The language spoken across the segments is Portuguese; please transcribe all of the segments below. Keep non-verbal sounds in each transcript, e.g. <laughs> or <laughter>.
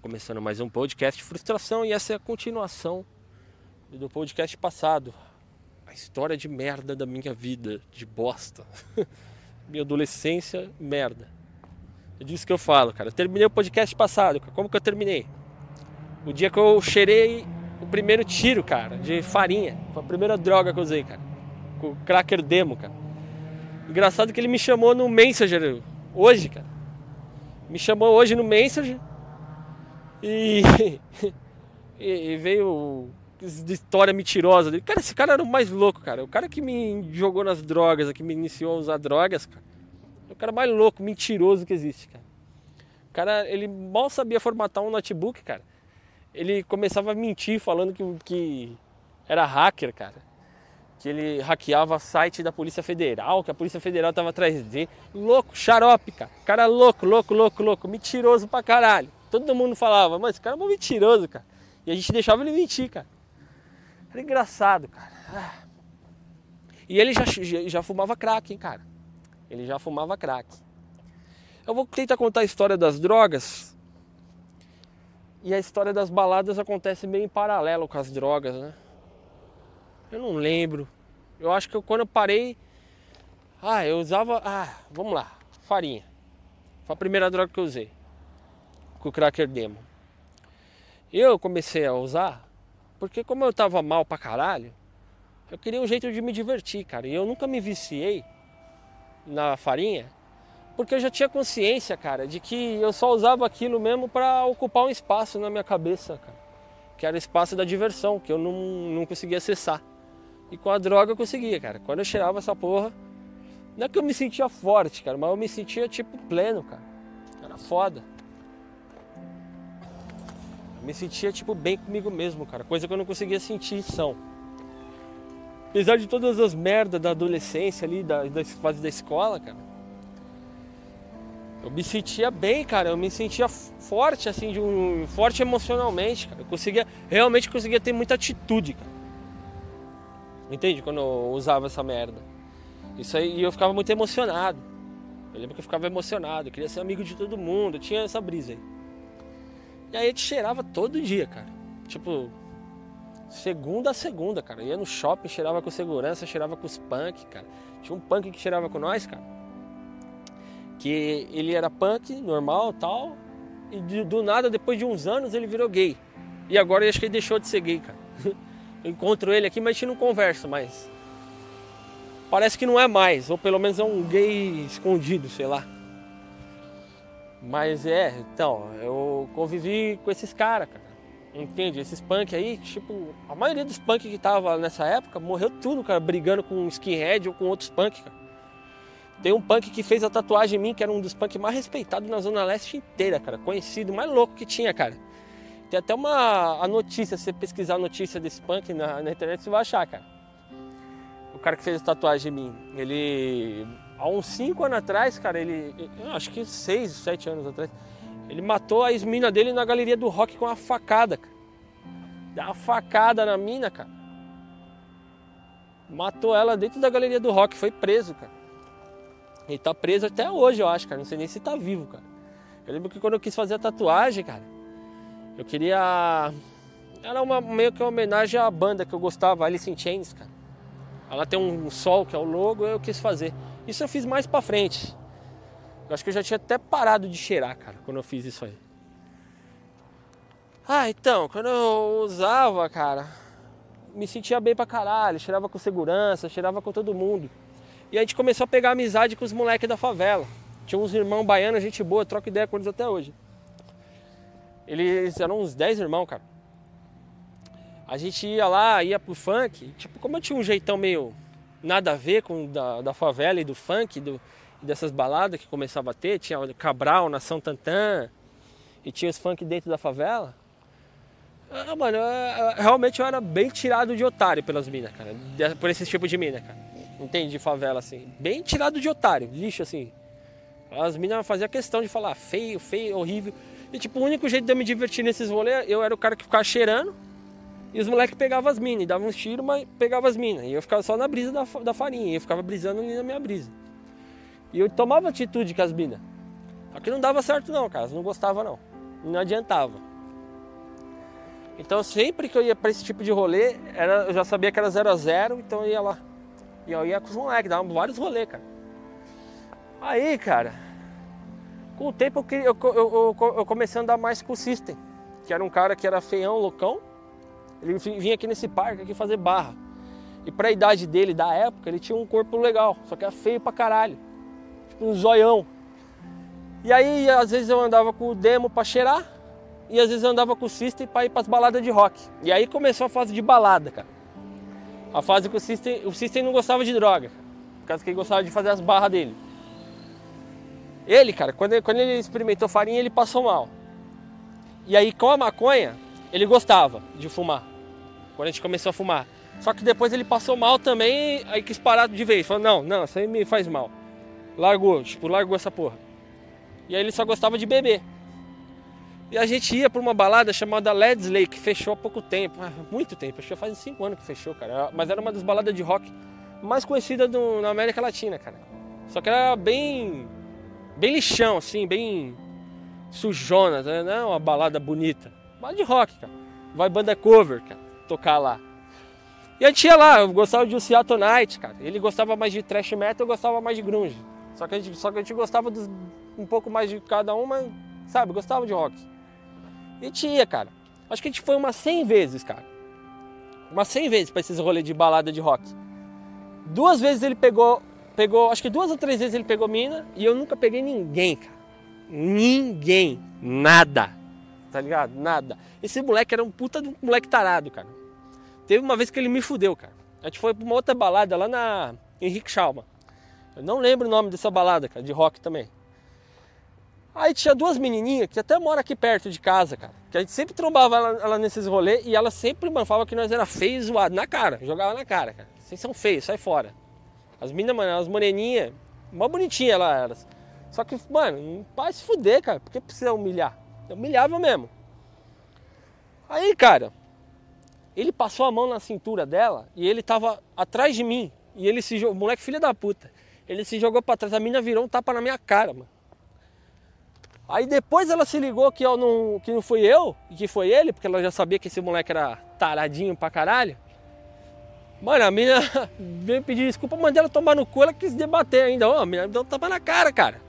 Começando mais um podcast frustração e essa é a continuação do podcast passado. A história de merda da minha vida, de bosta. <laughs> minha adolescência, merda. É disso que eu falo, cara. Eu terminei o podcast passado. Como que eu terminei? O dia que eu cheirei o primeiro tiro, cara, de farinha. Foi a primeira droga que eu usei, cara. Com o cracker demo, cara. Engraçado que ele me chamou no Messenger hoje, cara. Me chamou hoje no Messenger. E, <laughs> e veio de história mentirosa dele. Cara, esse cara era o mais louco, cara. O cara que me jogou nas drogas, que me iniciou a usar drogas, cara. É o cara mais louco, mentiroso que existe, cara. O cara, ele mal sabia formatar um notebook, cara. Ele começava a mentir falando que, que era hacker, cara. Que ele hackeava site da Polícia Federal, que a Polícia Federal tava atrás dele. Louco, xarope, cara. Cara louco, louco, louco, louco. Mentiroso pra caralho. Todo mundo falava, mas esse cara é um mentiroso, cara. E a gente deixava ele mentir, cara. Era engraçado, cara. Ah. E ele já, já fumava crack, hein, cara. Ele já fumava crack. Eu vou tentar contar a história das drogas. E a história das baladas acontece meio em paralelo com as drogas, né? Eu não lembro. Eu acho que eu, quando eu parei. Ah, eu usava. Ah, vamos lá. Farinha. Foi a primeira droga que eu usei. Com o cracker demo. Eu comecei a usar porque como eu tava mal pra caralho, eu queria um jeito de me divertir, cara. E eu nunca me viciei na farinha, porque eu já tinha consciência, cara, de que eu só usava aquilo mesmo para ocupar um espaço na minha cabeça, cara. Que era o espaço da diversão, que eu não, não conseguia acessar. E com a droga eu conseguia, cara. Quando eu cheirava essa porra, não é que eu me sentia forte, cara, mas eu me sentia tipo pleno, cara. Era foda me sentia tipo bem comigo mesmo, cara, coisa que eu não conseguia sentir são. Apesar de todas as merdas da adolescência ali, da, da fase da escola, cara, eu me sentia bem, cara, eu me sentia forte, assim, de um, forte emocionalmente, cara. Eu conseguia, realmente conseguia ter muita atitude, cara. Entende? Quando eu usava essa merda. Isso aí, eu ficava muito emocionado. Eu lembro que eu ficava emocionado, eu queria ser amigo de todo mundo, eu tinha essa brisa aí. E aí a gente cheirava todo dia, cara. Tipo, segunda a segunda, cara. ia no shopping, cheirava com segurança, cheirava com os punk, cara. Tinha um punk que cheirava com nós, cara. Que ele era punk, normal tal. E do nada, depois de uns anos, ele virou gay. E agora eu acho que ele deixou de ser gay, cara. <laughs> Eu encontro ele aqui, mas a gente não conversa mais. Parece que não é mais, ou pelo menos é um gay escondido, sei lá. Mas é, então, eu convivi com esses caras, cara. Entende? Esses punk aí, tipo, a maioria dos punk que tava nessa época morreu tudo, cara, brigando com skinhead ou com outros punk, cara. Tem um punk que fez a tatuagem em mim, que era um dos punk mais respeitados na Zona Leste inteira, cara. Conhecido, mais louco que tinha, cara. Tem até uma a notícia, se você pesquisar a notícia desse punk na, na internet, você vai achar, cara. O cara que fez a tatuagem em mim, ele há uns 5 anos atrás, cara, ele. Acho que 6, 7 anos atrás. Ele matou a ex-mina dele na galeria do rock com uma facada, cara. Dá uma facada na mina, cara. Matou ela dentro da galeria do rock, foi preso, cara. Ele tá preso até hoje, eu acho, cara. Não sei nem se tá vivo, cara. Eu lembro que quando eu quis fazer a tatuagem, cara, eu queria. Era uma, meio que uma homenagem à banda que eu gostava, Alice in Chains, cara. Ela tem um sol que é o logo, eu quis fazer. Isso eu fiz mais pra frente. Eu acho que eu já tinha até parado de cheirar, cara, quando eu fiz isso aí. Ah, então, quando eu usava, cara, me sentia bem pra caralho, cheirava com segurança, cheirava com todo mundo. E a gente começou a pegar amizade com os moleques da favela. Tinha uns irmãos baianos, gente boa, troca ideia com eles até hoje. Eles eram uns 10 irmãos, cara. A gente ia lá, ia pro funk, tipo, como eu tinha um jeitão meio nada a ver com da, da favela e do funk, do, dessas baladas que começava a ter, tinha Cabral, Nação Tantã, e tinha os funk dentro da favela. Ah, mano, eu, realmente eu era bem tirado de otário pelas minas, cara. Por esse tipo de mina, cara. Entende? De favela, assim. Bem tirado de otário, lixo, assim. As minas faziam questão de falar feio, feio, horrível. E tipo, o único jeito de eu me divertir nesses rolês, eu era o cara que ficava cheirando E os moleques pegavam as minas, davam uns tiros, mas pegavam as minas. E eu ficava só na brisa da, da farinha, e eu ficava brisando ali na minha brisa. E eu tomava atitude com as minas. Só que não dava certo não, cara, não gostava não. Não adiantava. Então sempre que eu ia para esse tipo de rolê, era, eu já sabia que era 0 a 0 então eu ia lá. E eu ia com os moleques, dava vários rolês, cara. Aí, cara, com o tempo eu, eu, eu, eu, comecei a andar mais com o System, que era um cara que era feião, loucão. Ele vinha aqui nesse parque aqui fazer barra. E pra idade dele, da época, ele tinha um corpo legal, só que era feio pra caralho. Tipo um zoião. E aí, às vezes eu andava com o demo pra cheirar, e às vezes eu andava com o System pra ir pras baladas de rock. E aí começou a fase de balada, cara. A fase que o System, o System não gostava de droga, por causa que ele gostava de fazer as barras dele. Ele, cara, quando quando ele experimentou farinha, ele passou mal. E aí, com a maconha, ele gostava de fumar. Quando a gente começou a fumar. Só que depois ele passou mal também, aí quis parar de vez. Falou, não, não, isso aí me faz mal. Largou, tipo, largou essa porra. E aí ele só gostava de beber. E a gente ia para uma balada chamada Ledsley, que fechou há pouco tempo, muito tempo, acho que faz cinco anos que fechou, cara. Mas era uma das baladas de rock mais conhecidas do, na América Latina, cara. Só que era bem bem lixão, assim, bem sujona, né? não é uma balada bonita. Balada de rock, cara. Vai banda cover, cara, tocar lá. E a gente ia lá, eu gostava de Seattle Night, cara. Ele gostava mais de thrash metal, eu gostava mais de grunge. Só que a gente, só que a gente gostava dos, um pouco mais de cada um, mas, sabe, gostava de rock. E tinha, cara. Acho que a gente foi umas 100 vezes, cara. Umas 100 vezes pra esses rolês de balada de rock. Duas vezes ele pegou pegou, acho que duas ou três vezes ele pegou mina e eu nunca peguei ninguém, cara. Ninguém. Nada. Tá ligado? Nada. Esse moleque era um puta de um moleque tarado, cara. Teve uma vez que ele me fudeu, cara. A gente foi pra uma outra balada lá na Henrique Schalma. Eu não lembro o nome dessa balada, cara, de rock também. Aí tinha duas menininhas que até moram aqui perto de casa, cara. Que a gente sempre trombava ela, ela nesses rolês e ela sempre, mano, falava que nós era feio e zoado. Na cara, jogava na cara, cara. Vocês são feios, sai fora. As minas, mano, as moreninhas, mó bonitinha lá elas. Só que, mano, para se fuder, cara. Por que precisa humilhar? Eu humilhava mesmo. Aí, cara, ele passou a mão na cintura dela e ele tava atrás de mim. E ele se jogou, moleque filho da puta. Ele se jogou pra trás, a mina virou um tapa na minha cara, mano. Aí depois ela se ligou que, eu não, que não fui eu, e que foi ele, porque ela já sabia que esse moleque era taradinho pra caralho. Mano, a mina <laughs> veio pedir desculpa, mandei ela tomar no cu, ela quis debater ainda. Ó, a mina me deu um tapa na cara, cara.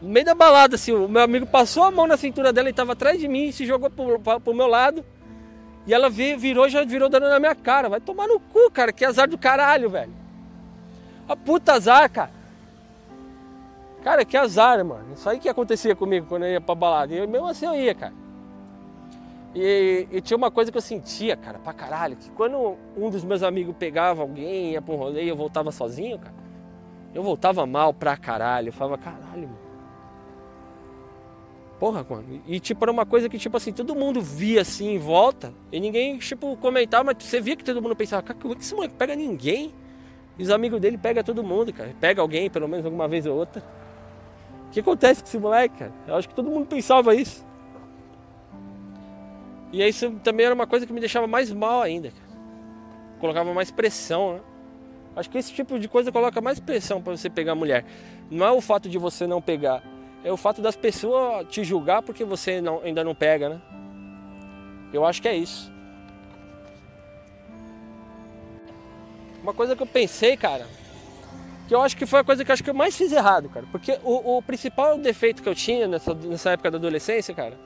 No meio da balada, assim, o meu amigo passou a mão na cintura dela e tava atrás de mim, se jogou pro, pro, pro meu lado. E ela virou, já virou dando na minha cara. Vai tomar no cu, cara, que azar do caralho, velho. A puta azar, cara. Cara, que azar, mano. Isso aí que acontecia comigo quando eu ia pra balada. E mesmo assim eu ia, cara. E, e, tinha uma coisa que eu sentia, cara, pra caralho, que quando um dos meus amigos pegava alguém, ia pra um rolê e eu voltava sozinho, cara, eu voltava mal pra caralho. Eu falava, caralho, mano. Porra, mano. E tipo, era uma coisa que, tipo assim, todo mundo via assim em volta e ninguém, tipo, comentava, mas você via que todo mundo pensava, cara, como é que esse moleque pega ninguém? E os amigos dele pegam todo mundo, cara. Pega alguém, pelo menos alguma vez ou outra. Que acontece com esse moleque, cara? Eu acho que todo mundo pensava isso. E isso também era uma coisa que me deixava mais mal ainda. Colocava mais pressão, né? Acho que esse tipo de coisa coloca mais pressão para você pegar mulher. Não é o fato de você não pegar, é o fato das pessoas te julgar porque você não, ainda não pega, né? Eu acho que é isso. Uma coisa que eu pensei, cara, que eu acho que foi a coisa que eu acho que eu mais fiz errado, cara. Porque o, o principal defeito que eu tinha nessa, nessa época da adolescência, cara,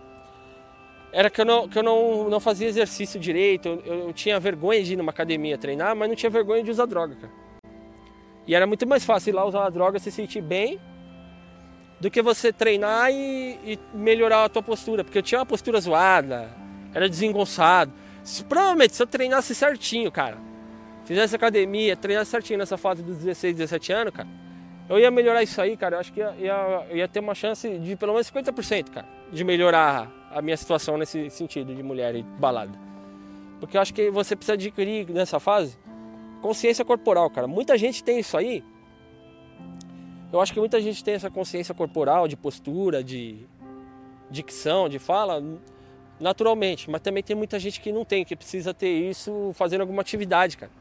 era que eu não, que eu não, não fazia exercício direito, eu, eu, tinha vergonha de ir numa academia treinar, mas não tinha vergonha de usar droga, cara. E era muito mais fácil ir lá usar uma droga, se sentir bem, do que você treinar e, e, melhorar a tua postura, porque eu tinha uma postura zoada, era desengonçado. Se, provavelmente, se eu treinasse certinho, cara, fizesse academia, treinasse certinho nessa fase dos 16, 17 anos, cara, eu ia melhorar isso aí, cara. Eu acho que ia, ia, ia ter uma chance de pelo menos 50%, cara, de melhorar a minha situação nesse sentido de mulher e balada. Porque eu acho que você precisa adquirir nessa fase consciência corporal, cara. Muita gente tem isso aí. Eu acho que muita gente tem essa consciência corporal, de postura, de dicção, de fala, naturalmente. Mas também tem muita gente que não tem, que precisa ter isso fazendo alguma atividade, cara.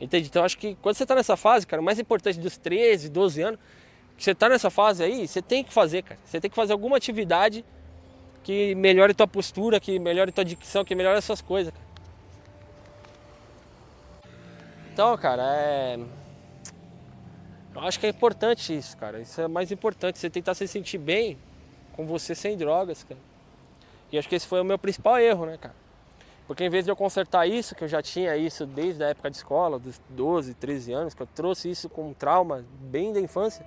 Entende? Então acho que quando você está nessa fase, cara, o mais importante dos 13, 12 anos, que você está nessa fase aí, você tem que fazer, cara. Você tem que fazer alguma atividade que melhore tua postura, que melhore tua dicção, que melhore essas coisas, cara. Então, cara, é. Eu acho que é importante isso, cara. Isso é mais importante. Você tentar se sentir bem com você sem drogas, cara. E acho que esse foi o meu principal erro, né, cara? Porque em vez de eu consertar isso, que eu já tinha isso desde a época de escola, dos 12, 13 anos, que eu trouxe isso como trauma bem da infância,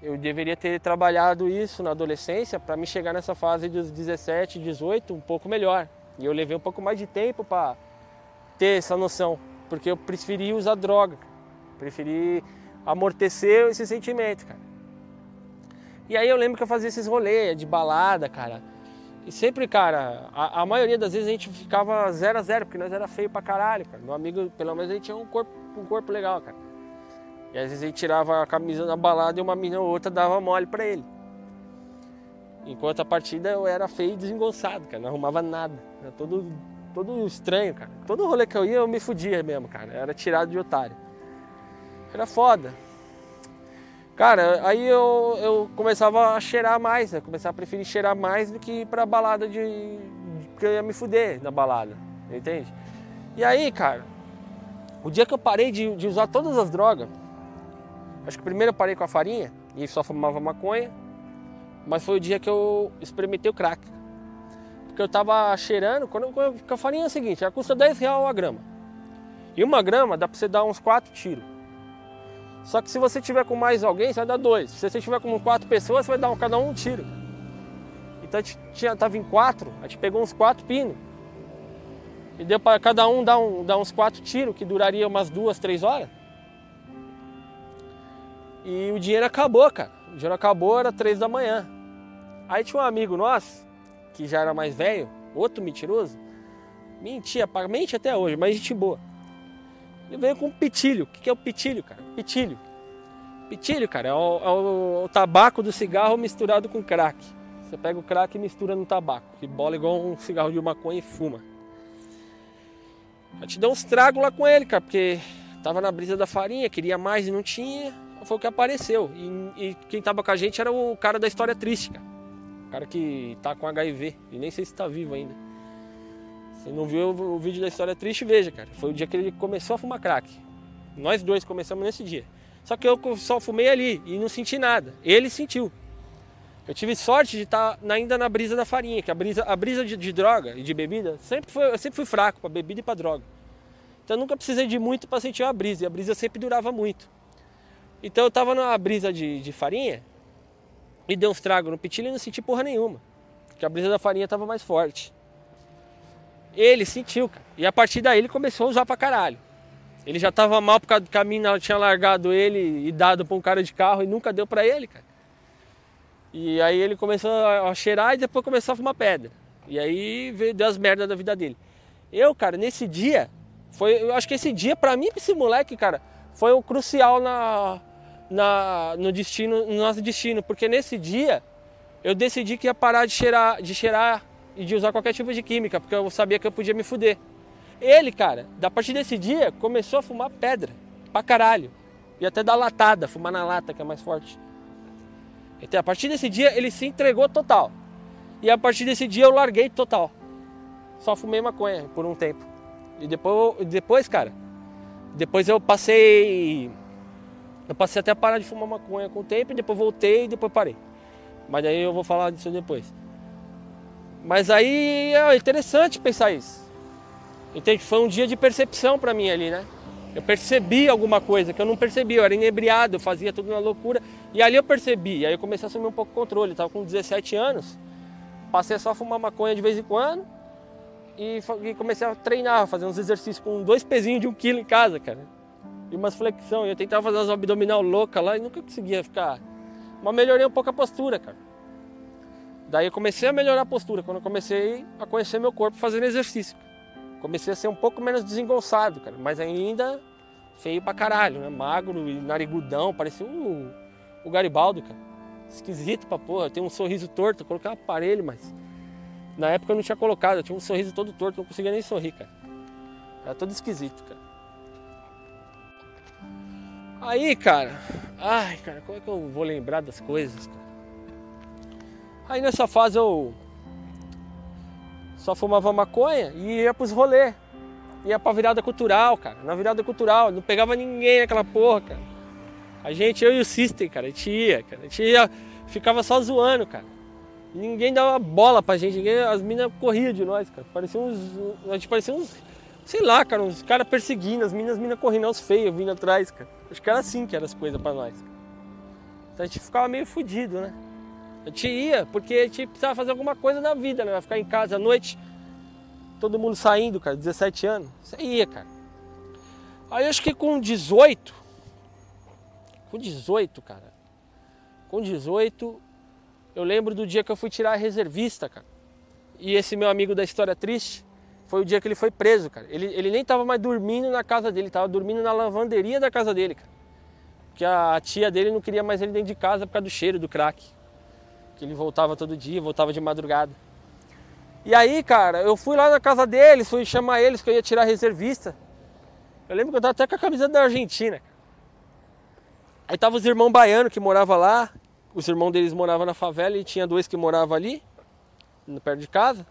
eu deveria ter trabalhado isso na adolescência para me chegar nessa fase dos 17, 18 um pouco melhor. E eu levei um pouco mais de tempo para ter essa noção, porque eu preferi usar droga, preferi amortecer esse sentimento, cara. E aí eu lembro que eu fazia esses rolês de balada, cara. E sempre, cara, a, a maioria das vezes a gente ficava zero a zero, porque nós era feio pra caralho, cara. Meu amigo, pelo menos, ele tinha um corpo, um corpo legal, cara. E às vezes ele tirava a camisa na balada e uma menina ou outra dava mole pra ele. Enquanto a partida eu era feio e desengonçado, cara. Não arrumava nada. Era todo, todo estranho, cara. Todo rolê que eu ia eu me fudia mesmo, cara. era tirado de otário. Era foda. Cara, aí eu, eu começava a cheirar mais, né? Começava a preferir cheirar mais do que ir pra balada de, de. que eu ia me fuder na balada, entende? E aí, cara, o dia que eu parei de, de usar todas as drogas, acho que primeiro eu parei com a farinha e só fumava maconha, mas foi o dia que eu experimentei o crack. Porque eu tava cheirando, quando, quando a farinha é o seguinte, ela custa 10 reais a grama. E uma grama dá pra você dar uns 4 tiros. Só que se você tiver com mais alguém, você vai dar dois. Se você tiver com quatro pessoas, você vai dar cada um um tiro. Então a gente tinha, tava em quatro, a gente pegou uns quatro pinos. E deu para cada um dar, um dar uns quatro tiros, que duraria umas duas, três horas. E o dinheiro acabou, cara. O dinheiro acabou, era três da manhã. Aí tinha um amigo nosso, que já era mais velho, outro mentiroso. Mentia, mente até hoje, mas gente boa. Ele veio com pitilho. O que é o pitilho, cara? Pitilho. Pitilho, cara, é o, é o, tabaco do cigarro misturado com crack. Você pega o crack e mistura no tabaco. E bola igual um cigarro de maconha e fuma. Eu te dei uns tragos lá com ele, cara, porque tava na brisa da farinha, queria mais e não tinha. Foi o que apareceu. E, e quem tava com a gente era o cara da história triste, cara. O cara que tá com HIV. E nem sei se tá vivo ainda. Se não viu o vídeo da história triste, veja, cara. Foi o dia que ele começou a fumar crack. Nós dois começamos nesse dia. Só que eu só fumei ali e não senti nada. Ele sentiu. Eu tive sorte de estar ainda na brisa da farinha, que a brisa, a brisa de, de droga e de bebida, sempre foi, eu sempre fui fraco para bebida e para droga. Então eu nunca precisei de muito para sentir uma brisa, e a brisa sempre durava muito. Então eu tava na brisa de, de farinha e deu uns tragos no pitilho e não senti porra nenhuma. Porque a brisa da farinha tava mais forte. Ele sentiu, cara. E a partir daí ele começou a usar pra caralho. Ele já tava mal por causa do caminho, tinha largado ele e dado pra um cara de carro e nunca deu pra ele, cara. E aí ele começou a cheirar e depois começou a fumar pedra. E aí veio deu as merdas da vida dele. Eu, cara, nesse dia, foi, eu acho que esse dia, pra mim, esse moleque, cara, foi o crucial na, na, no destino, no nosso destino. Porque nesse dia eu decidi que ia parar de cheirar, de cheirar e de usar qualquer tipo de química, porque eu sabia que eu podia me fuder. Ele, cara, da partir desse dia, começou a fumar pedra, pra caralho. E até dar latada, fumar na lata, que é mais forte. Então, a partir desse dia, ele se entregou total. E a partir desse dia, eu larguei total. Só fumei maconha por um tempo. E depois, depois cara, depois eu passei. Eu passei até a parar de fumar maconha com o tempo, e depois voltei e depois parei. Mas aí eu vou falar disso depois. Mas aí é interessante pensar isso. Entende? Foi um dia de percepção para mim ali, né? Eu percebi alguma coisa que eu não percebi, eu era inebriado, eu fazia tudo na loucura. E ali eu percebi, aí eu comecei a assumir um pouco o controle. Eu tava com 17 anos, passei só a fumar maconha de vez em quando e, comecei a treinar, fazer uns exercícios com dois pezinhos de um quilo em casa, cara. E umas flexão. Eu tentava fazer umas abdominal louca lá e nunca conseguia ficar. Mas melhorei um pouco a postura, cara. Daí eu comecei a melhorar a postura, quando eu comecei a conhecer meu corpo fazendo exercício. Comecei a ser um pouco menos desengonçado, cara, mas ainda feio pra caralho, né? Magro e narigudão, parecia o, o Garibaldo, cara. Esquisito pra porra, tem um sorriso torto, coloquei um aparelho, mas Na época eu não tinha colocado, eu tinha um sorriso todo torto, não conseguia nem sorrir, cara. Era todo esquisito, cara. Aí, cara, ai, cara, como é que eu vou lembrar das coisas, cara? Aí nessa fase eu só fumava maconha e ia pros rolê. Ia pra virada cultural, cara. Na virada cultural, não pegava ninguém naquela porra, cara. A gente, eu e o System, cara, a gente ia, cara. A gente ia, ficava só zoando, cara. Ninguém dava bola pra gente, ninguém, as minas corriam de nós, cara. Parecia uns. A gente parecia uns. Sei lá, cara, uns caras perseguindo, as minas, as minas correndo aos feios, vindo atrás, cara. Acho que era assim que eram as coisas pra nós. Então a gente ficava meio fudido, né? A gente ia, porque a gente precisava fazer alguma coisa na vida, né? Vai ficar em casa à noite, todo mundo saindo, cara, 17 anos. Você ia, cara. Aí acho que com 18, com 18, cara, com 18, eu lembro do dia que eu fui tirar a reservista, cara. E esse meu amigo da história triste, foi o dia que ele foi preso, cara. Ele, ele nem tava mais dormindo na casa dele, tava dormindo na lavanderia da casa dele, cara. Porque a tia dele não queria mais ele dentro de casa por causa do cheiro do crack. Que ele voltava todo dia, voltava de madrugada. E aí, cara, eu fui lá na casa deles, fui chamar eles que eu ia tirar a reservista. Eu lembro que eu tava até com a camisa da Argentina. Aí tava os irmãos baianos que moravam lá. Os irmãos deles moravam na favela e tinha dois que moravam ali, perto de casa.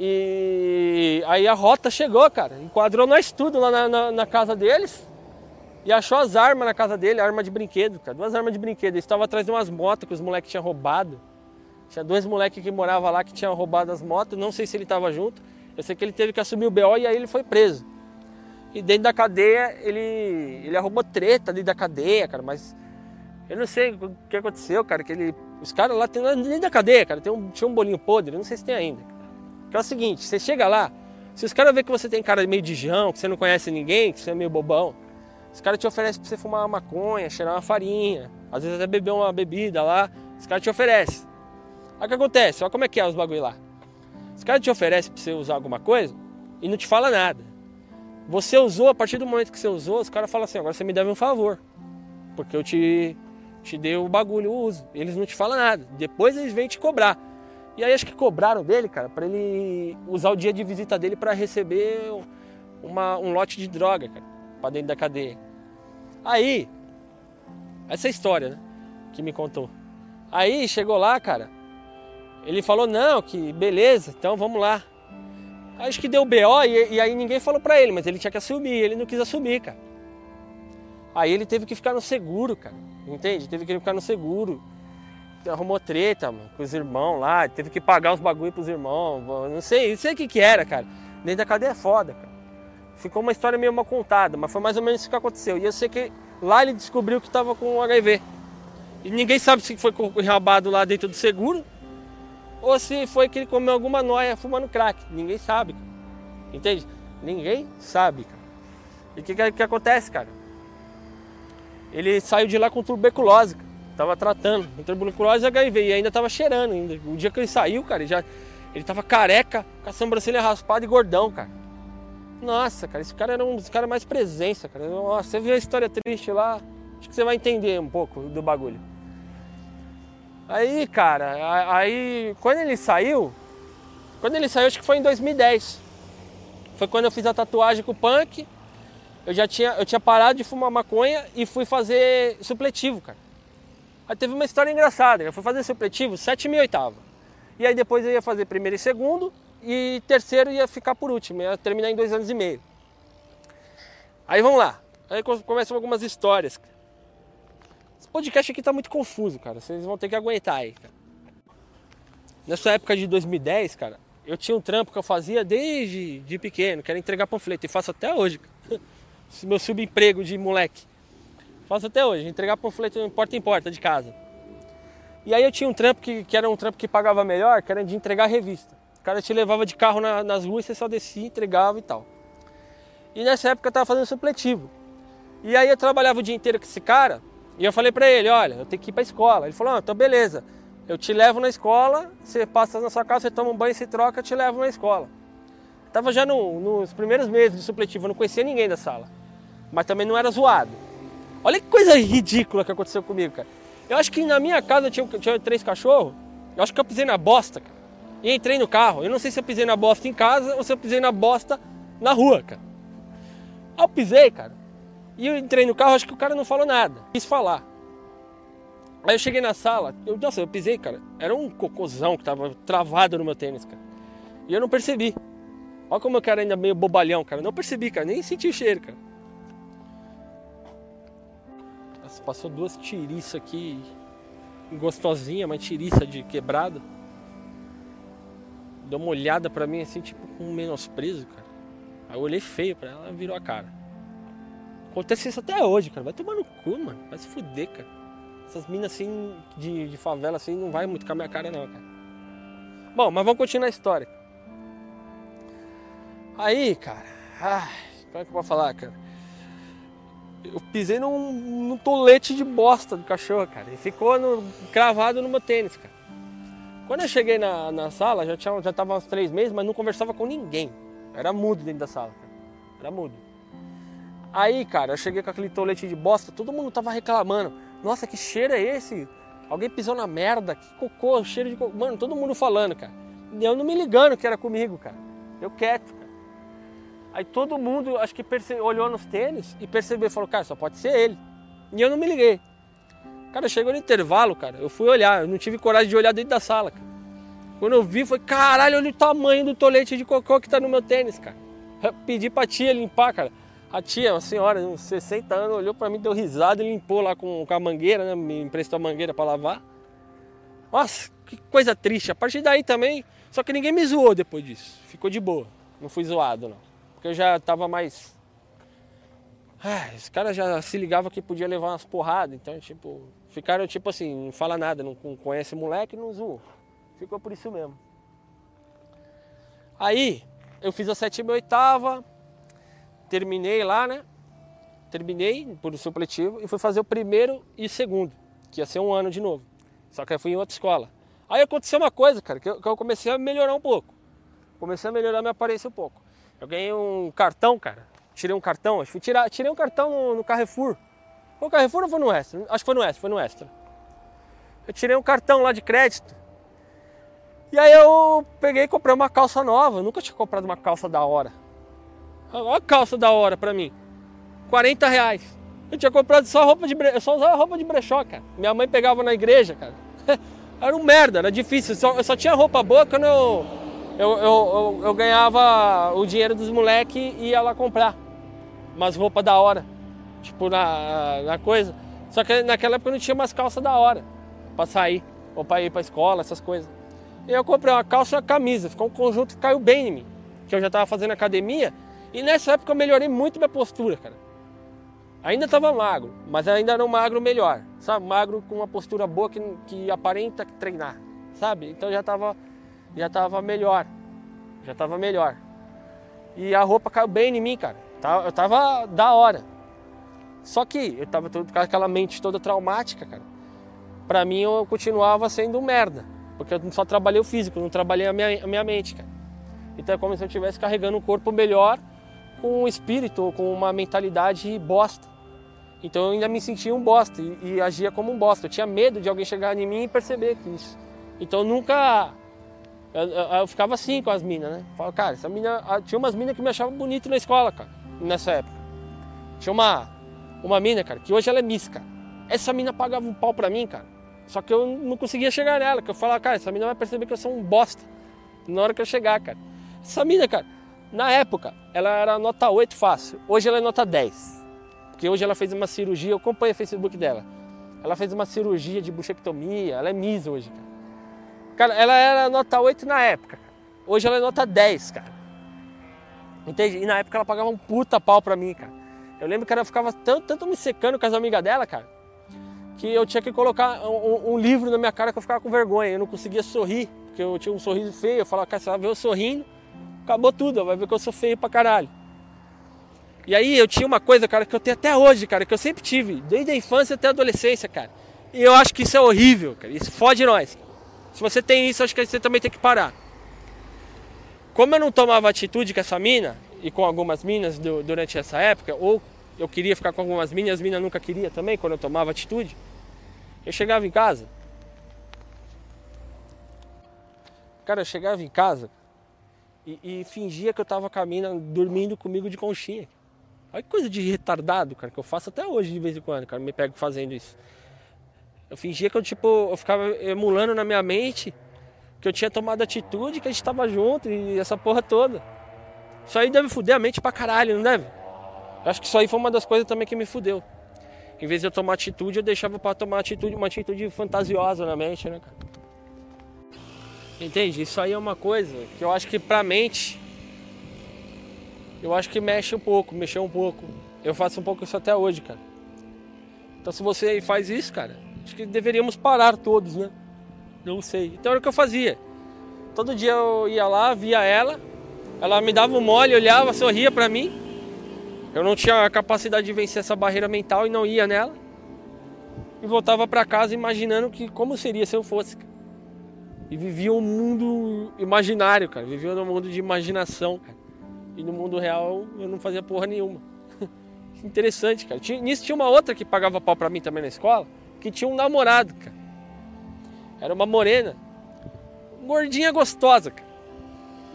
E aí a rota chegou, cara. Enquadrou nós tudo lá na, na, na casa deles. E achou as armas na casa dele, arma de brinquedo, cara. Duas armas de brinquedo. Eles estavam atrás de umas motos que os moleques tinham roubado. Tinha dois moleques que moravam lá que tinham roubado as motos. Não sei se ele estava junto. Eu sei que ele teve que assumir o BO e aí ele foi preso. E dentro da cadeia, ele, ele arrumou treta dentro da cadeia, cara. Mas eu não sei o que aconteceu, cara. Que ele, os caras lá, tem, dentro da cadeia, cara, tem um, tinha um bolinho podre. Não sei se tem ainda. Que é o seguinte, você chega lá, se os caras verem que você tem cara meio de jão, que você não conhece ninguém, que você é meio bobão, os caras te oferecem pra você fumar uma maconha, cheirar uma farinha, às vezes até beber uma bebida lá, os caras te oferecem. Aí o que acontece? Olha como é que é os bagulho lá. Os caras te oferecem pra você usar alguma coisa e não te fala nada. Você usou, a partir do momento que você usou, os caras falam assim, agora você me deve um favor. Porque eu te, te dei o bagulho, o uso. Eles não te falam nada. Depois eles vêm te cobrar. E aí acho que cobraram dele, cara, para ele usar o dia de visita dele para receber uma, um lote de droga, cara, pra dentro da cadeia. Aí, essa é história, né, que me contou. Aí chegou lá, cara, ele falou, não, que beleza, então vamos lá. Acho que deu BO e, e aí ninguém falou pra ele, mas ele tinha que assumir, ele não quis assumir, cara. Aí ele teve que ficar no seguro, cara, entende? Teve que ficar no seguro arrumou treta, mano, com os irmãos lá, teve que pagar os bagulho pros irmãos, não sei, não sei o que que era, cara. Dentro da cadeia é foda, cara. Ficou uma história meio mal contada, mas foi mais ou menos isso que aconteceu. E eu sei que lá ele descobriu que tava com HIV. E ninguém sabe se foi enrabado lá dentro do seguro ou se foi que ele comeu alguma noia fumando crack. Ninguém sabe, entende? Ninguém sabe, cara. E o que, que, que acontece, cara? Ele saiu de lá com tuberculose, cara. Tava tratando tuberculose e HIV e ainda tava cheirando ainda. O dia que ele saiu, cara, ele já ele tava careca, com a sobrancelha raspada e gordão, cara. Nossa, cara, esse cara era um dos caras mais presença, cara. Nossa, você viu a história triste lá, acho que você vai entender um pouco do bagulho. Aí, cara, aí quando ele saiu, quando ele saiu, acho que foi em 2010. Foi quando eu fiz a tatuagem com o punk. Eu já tinha, eu tinha parado de fumar maconha e fui fazer supletivo, cara. Aí teve uma história engraçada, eu fui fazer supletivo sétimo e oitavo. E aí depois eu ia fazer primeiro e segundo, e terceiro ia ficar por último, ia terminar em dois anos e meio. Aí vamos lá, aí começam algumas histórias. Esse podcast aqui tá muito confuso, cara, vocês vão ter que aguentar aí, cara. Nessa época de 2010, cara, eu tinha um trampo que eu fazia desde de pequeno, que era entregar panfleto, e faço até hoje. <laughs> Esse meu subemprego de moleque. Faço até hoje, entregar panfleto porta em porta de casa. E aí eu tinha um trampo que, que era um trampo que pagava melhor, que era de entregar revista. Cara te levava de carro na, nas ruas, você só descia, entregava e tal. E nessa época eu tava fazendo supletivo. E aí eu trabalhava o dia inteiro com esse cara, e eu falei pra ele, olha, eu tenho que ir pra escola. Ele falou, ah, então beleza, eu te levo na escola, você passa na sua casa, você toma um banho, se troca, eu te levo na escola. Eu tava já no, nos primeiros meses de supletivo, eu não conhecia ninguém da sala. Mas também não era zoado. Olha que coisa ridícula que aconteceu comigo, cara. Eu acho que na minha casa tinha, tinha três cachorros. Eu acho que eu pisei na bosta, cara. E entrei no carro. Eu não sei se eu pisei na bosta em casa ou se eu pisei na bosta na rua, cara. Aí eu pisei, cara. E eu entrei no carro, acho que o cara não falou nada. Quis falar. Aí eu cheguei na sala, eu, nossa, eu pisei, cara. Era um cocôzão que tava travado no meu tênis, cara. E eu não percebi. Olha como eu quero ainda meio bobalhão, cara. Não percebi, cara. Nem senti o cheiro, cara. Nossa, passou duas tiriças aqui. Gostosinha, mas tiriça de quebrado. Deu uma olhada pra mim assim, tipo, com menosprezo, cara. Aí eu olhei feio pra ela, ela virou a cara. Acontece isso até hoje, cara. Vai tomar no cu, mano. Vai se fuder, cara. Essas minas assim, de, de favela assim, não vai muito com a minha cara, não, cara. Bom, mas vamos continuar a história. Aí, cara. Ai, como é que eu vou falar, cara? Eu pisei num, num tolete de bosta do cachorro, cara. E ficou no, cravado no meu tênis, cara. Quando eu cheguei na, na sala, já, tinha, já tava uns três meses, mas não conversava com ninguém. Era mudo dentro da sala, cara. Era mudo. Aí, cara, eu cheguei com aquele tolete de bosta, todo mundo tava reclamando. Nossa, que cheiro é esse? Alguém pisou na merda, que cocô, cheiro de cocô. Mano, todo mundo falando, cara. Eu não me ligando que era comigo, cara. Eu quieto, cara. Aí todo mundo, acho que perce... olhou nos tênis e percebeu, falou, cara, só pode ser ele. E eu não me liguei. Cara, chegou no intervalo, cara, eu fui olhar, eu não tive coragem de olhar dentro da sala, cara. Quando eu vi, foi, caralho, olha o tamanho do tolete de cocô que tá no meu tênis, cara. Eu pedi pra tia limpar, cara. A tia, uma senhora uns 60 anos, olhou para mim, deu risada e limpou lá com, com a mangueira, né? Me emprestou a mangueira para lavar. Nossa, que coisa triste. A partir daí também, só que ninguém me zoou depois disso. Ficou de boa. Não fui zoado, não. Porque eu já tava mais. Ah, os caras já se ligavam que podia levar umas porradas. Então, tipo, ficaram tipo assim, não fala nada, não conhece moleque, não zoou. Ficou por isso mesmo. Aí, eu fiz a sétima e oitava terminei lá, né? Terminei por supletivo e fui fazer o primeiro e segundo, que ia ser um ano de novo. Só que eu fui em outra escola. Aí aconteceu uma coisa, cara, que eu, que eu comecei a melhorar um pouco. Comecei a melhorar minha aparência um pouco. Eu ganhei um cartão, cara. Tirei um cartão, acho que tirei um cartão no, no Carrefour. Foi no Carrefour ou foi no Extra? Acho que foi no Extra, foi no Extra. Eu tirei um cartão lá de crédito. E aí eu peguei e comprei uma calça nova. Eu nunca tinha comprado uma calça da hora. Olha a calça da hora pra mim. 40 reais. Eu tinha comprado só roupa de bre... Eu só usava roupa de brechó, cara. Minha mãe pegava na igreja, cara. <laughs> era um merda, era difícil. Eu só, eu só tinha roupa boa quando eu, eu, eu, eu, eu ganhava o dinheiro dos moleques e ia lá comprar. Umas roupas da hora. Tipo, na, na coisa. Só que naquela época eu não tinha umas calças da hora. Pra sair. Ou pra ir pra escola, essas coisas. E eu comprei uma calça e uma camisa. Ficou um conjunto que caiu bem em mim. Que eu já tava fazendo academia. E nessa época eu melhorei muito minha postura, cara. Ainda estava magro, mas ainda era um magro melhor, sabe? Magro com uma postura boa que, que aparenta treinar, sabe? Então já estava já tava melhor, já estava melhor. E a roupa caiu bem em mim, cara. Eu tava da hora. Só que eu tava com aquela mente toda traumática, cara. Pra mim eu continuava sendo um merda. Porque eu só trabalhei o físico, não trabalhei a minha, a minha mente, cara. Então é como se eu estivesse carregando um corpo melhor com um espírito, com uma mentalidade bosta. Então eu ainda me sentia um bosta e, e, agia como um bosta. Eu tinha medo de alguém chegar em mim e perceber que isso. Então eu nunca. Eu, eu, eu, ficava assim com as minas, né? Falava, cara, essa mina. Tinha umas minas que me achavam bonito na escola, cara, nessa época. Tinha uma, uma mina, cara, que hoje ela é miss, cara. Essa mina pagava um pau pra mim, cara. Só que eu não conseguia chegar nela, que eu falava, cara, essa mina vai perceber que eu sou um bosta na hora que eu chegar, cara. Essa mina, cara, na época, ela era nota 8 fácil. Hoje ela é nota 10. Porque hoje ela fez uma cirurgia, eu acompanho o Facebook dela. Ela fez uma cirurgia de buchectomia, ela é Miss hoje, cara. Cara, ela era nota 8 na época. Hoje ela é nota 10, cara. Entende? E na época ela pagava um puta pau pra mim, cara. Eu lembro que ela ficava tanto, tanto me secando com as amigas dela, cara, que eu tinha que colocar um, um, livro na minha cara que eu ficava com vergonha. Eu não conseguia sorrir, porque eu tinha um sorriso feio. Eu falava, cara, você vai ver eu sorrindo acabou tudo, vai ver que eu sou feio pra caralho. E aí eu tinha uma coisa, cara, que eu tenho até hoje, cara, que eu sempre tive, desde a infância até a adolescência, cara. E eu acho que isso é horrível, cara. Isso fode nós. Se você tem isso, acho que você também tem que parar. Como eu não tomava atitude com essa mina e com algumas minas do, durante essa época, ou eu queria ficar com algumas minas, as minas nunca queria também, quando eu tomava atitude, eu chegava em casa, Cara, eu chegava em casa e, e fingia que eu tava caminhando, dormindo comigo de conchinha. Olha que coisa de retardado, cara, que eu faço até hoje de vez em quando, cara, me pego fazendo isso. Eu fingia que eu, tipo, eu ficava emulando na minha mente que eu tinha tomado atitude, que a gente tava junto e essa porra toda. Isso aí deve fuder a mente pra caralho, não deve? Eu acho que isso aí foi uma das coisas também que me fudeu. Em vez de eu tomar atitude, eu deixava pra tomar atitude, uma atitude fantasiosa na mente, né, cara? Entende? Isso aí é uma coisa que eu acho que pra mente, eu acho que mexe um pouco, mexeu um pouco. Eu faço um pouco isso até hoje, cara. Então se você faz isso, cara, acho que deveríamos parar todos, né? Não sei. Então era o que eu fazia. Todo dia eu ia lá, via ela, ela me dava um mole, olhava, sorria pra mim. Eu não tinha a capacidade de vencer essa barreira mental e não ia nela. E voltava para casa imaginando que como seria se eu fosse. E vivia um mundo imaginário, cara. Vivia num mundo de imaginação, cara. E no mundo real eu não fazia porra nenhuma. <laughs> Interessante, cara. Tinha, nisso tinha uma outra que pagava pau pra mim também na escola, que tinha um namorado, cara. Era uma morena. Gordinha gostosa, cara.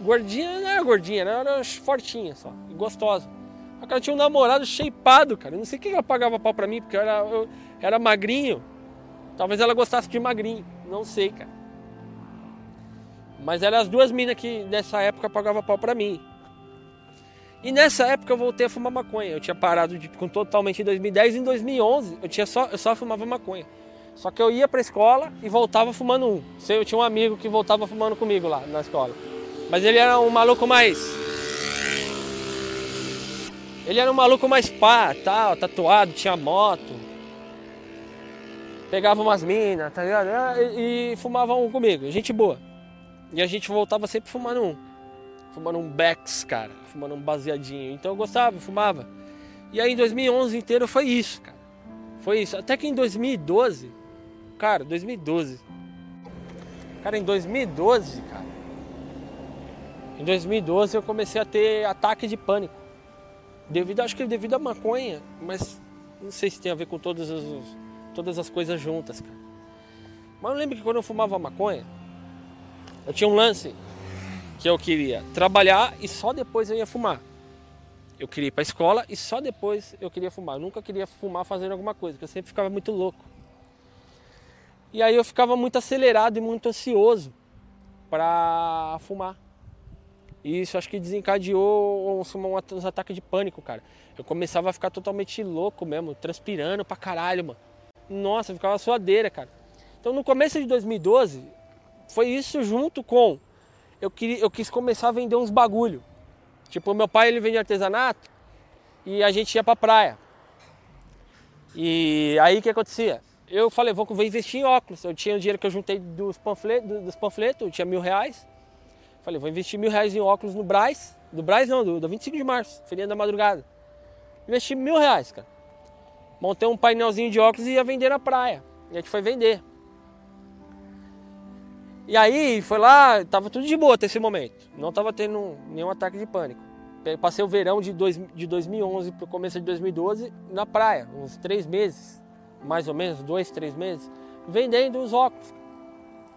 Gordinha não era gordinha, né? era fortinha só. E gostosa. A cara tinha um namorado shapeado, cara. Eu não sei o que ela pagava pau pra mim, porque eu era, eu era magrinho. Talvez ela gostasse de magrinho. Não sei, cara. Mas eram as duas minas que nessa época pagavam pau pra mim. E nessa época eu voltei a fumar maconha. Eu tinha parado de, com totalmente em 2010 e em 2011 eu, tinha só, eu só fumava maconha. Só que eu ia pra escola e voltava fumando um. Eu tinha um amigo que voltava fumando comigo lá na escola. Mas ele era um maluco mais. Ele era um maluco mais pá, tal, tatuado, tinha moto. Pegava umas minas, tá ligado? E, e fumava um comigo, gente boa. E a gente voltava sempre fumando um. Fumando um Bex, cara. Fumando um baseadinho. Então eu gostava, fumava. E aí em 2011 inteiro foi isso, cara. Foi isso. Até que em 2012, cara, 2012. Cara, em 2012, cara. Em 2012 eu comecei a ter ataque de pânico. Devido, acho que devido à maconha, mas não sei se tem a ver com todas as, todas as coisas juntas, cara. Mas eu lembro que quando eu fumava maconha, eu tinha um lance que eu queria trabalhar e só depois eu ia fumar. Eu queria ir para a escola e só depois eu queria fumar. Eu nunca queria fumar fazendo alguma coisa, porque eu sempre ficava muito louco. E aí eu ficava muito acelerado e muito ansioso para fumar. E isso acho que desencadeou uns, uns ataques de pânico, cara. Eu começava a ficar totalmente louco mesmo, transpirando pra caralho, mano. Nossa, ficava suadeira, cara. Então no começo de 2012, foi isso junto com eu, queria, eu quis começar a vender uns bagulho. Tipo, meu pai ele vende artesanato e a gente ia pra praia. E aí o que acontecia? Eu falei, vou investir em óculos. Eu tinha o dinheiro que eu juntei dos panfletos, dos panfletos eu tinha mil reais. Falei, vou investir mil reais em óculos no Braz. Do Braz não, do, do 25 de março, feriado da madrugada. Investi mil reais, cara. Montei um painelzinho de óculos e ia vender na praia. E a gente foi vender. E aí, foi lá, tava tudo de boa até esse momento. Não tava tendo nenhum ataque de pânico. Passei o verão de, dois, de 2011 pro começo de 2012 na praia, uns três meses, mais ou menos, dois, três meses, vendendo os óculos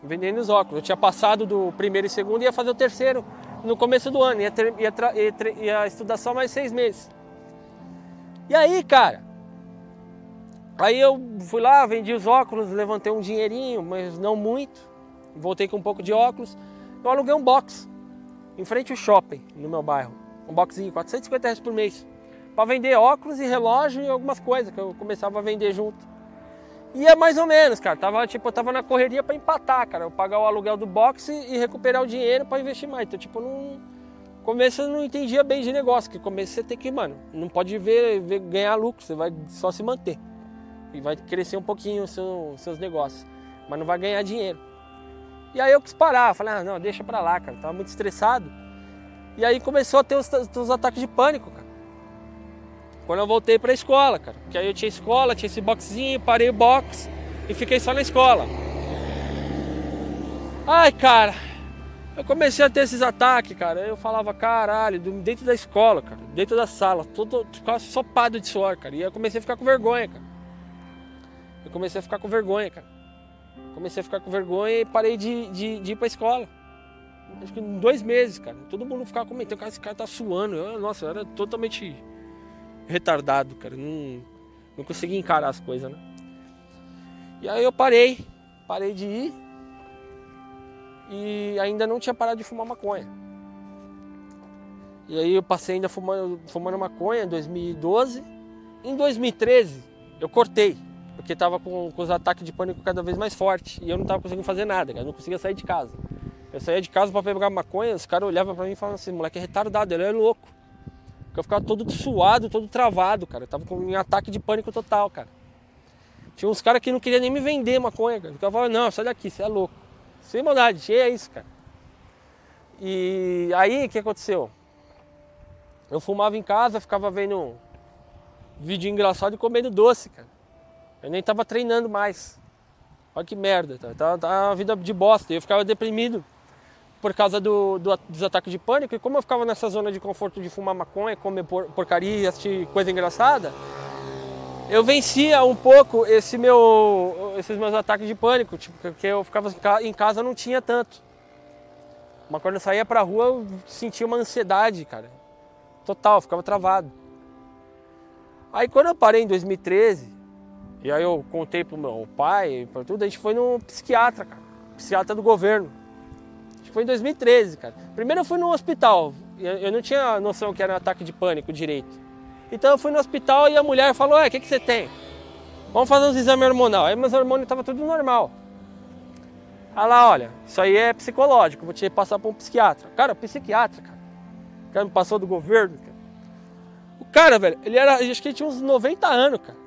vendendo os óculos. Eu tinha passado do primeiro e segundo e ia fazer o terceiro no começo do ano. Ia, ter, ia, ia, ia estudar só mais seis meses. E aí, cara, aí eu fui lá, vendi os óculos, levantei um dinheirinho, mas não muito. Voltei com um pouco de óculos. Eu aluguei um box em frente ao shopping no meu bairro. Um boxinho, 450 reais por mês. Para vender óculos e relógio e algumas coisas que eu começava a vender junto. E é mais ou menos, cara. Tava, tipo, eu tava na correria para empatar, cara. Eu pagar o aluguel do boxe e recuperar o dinheiro para investir mais. Então, tipo, não. Começo eu não entendia bem de negócio, que começo você tem que, mano, não pode ver, ver ganhar lucro, você vai só se manter. E vai crescer um pouquinho os seu, seus negócios. Mas não vai ganhar dinheiro. E aí eu quis parar, falei, ah, não, deixa pra lá, cara. Tava muito estressado. E aí começou a ter os, os ataques de pânico, cara. Quando eu voltei para a escola, cara. Que aí eu tinha escola, tinha esse boxinho, parei o box e fiquei só na escola. Ai, cara, eu comecei a ter esses ataques, cara. Eu falava, caralho, dentro da escola, cara, dentro da sala, todo ficava sopado de suor, cara. E eu comecei a ficar com vergonha, cara. Eu comecei a ficar com vergonha, cara. Comecei a ficar com vergonha e parei de, de, de ir pra escola. acho que em dois meses, cara. Todo mundo ficava comentando, cara, esse cara tá suando. Eu, nossa, eu era totalmente retardado, cara. Não, não conseguia encarar as coisas, né? E aí eu parei, parei de ir e ainda não tinha parado de fumar maconha. E aí eu passei ainda fumando, fumando maconha em 2012. Em 2013 eu cortei, porque estava com, com, os ataques de pânico cada vez mais fortes e eu não estava conseguindo fazer nada, cara. eu não conseguia sair de casa. Eu saía de casa para pegar maconha, os caras olhavam para mim e falavam assim, moleque é retardado, ele é louco. Porque eu ficava todo suado, todo travado, cara. Eu tava com um ataque de pânico total, cara. Tinha uns caras que não queriam nem me vender maconha, cara. Eu falava, não, sai daqui, você é louco. Sem maldade, é isso, cara. E aí, o que aconteceu? Eu fumava em casa, ficava vendo vídeo engraçado e comendo doce, cara. Eu nem tava treinando mais. Olha que merda, tá, tá, tá uma vida de bosta. Eu ficava deprimido por causa do, do, dos ataques de pânico. E como eu ficava nessa zona de conforto de fumar maconha, comer por, porcaria assistir coisa engraçada, eu vencia um pouco esse meu, esses meus ataques de pânico, tipo, porque eu ficava em casa não tinha tanto. Mas quando eu saía pra rua eu sentia uma ansiedade, cara. Total, ficava travado. Aí quando eu parei em 2013, e aí eu contei pro meu pai, para tudo, a gente foi no psiquiatra, cara. Psiquiatra do governo. Que foi em 2013, cara. Primeiro eu fui no hospital. Eu não tinha noção que era um ataque de pânico direito. Então eu fui no hospital e a mulher falou: o que, que você tem? Vamos fazer uns exames hormonais. Aí meus hormônios estavam tudo normal. Aí lá, olha, isso aí é psicológico, vou te passar para um psiquiatra. Cara, psiquiatra, cara. O cara me passou do governo, cara. O cara, velho, ele era, acho que ele tinha uns 90 anos, cara.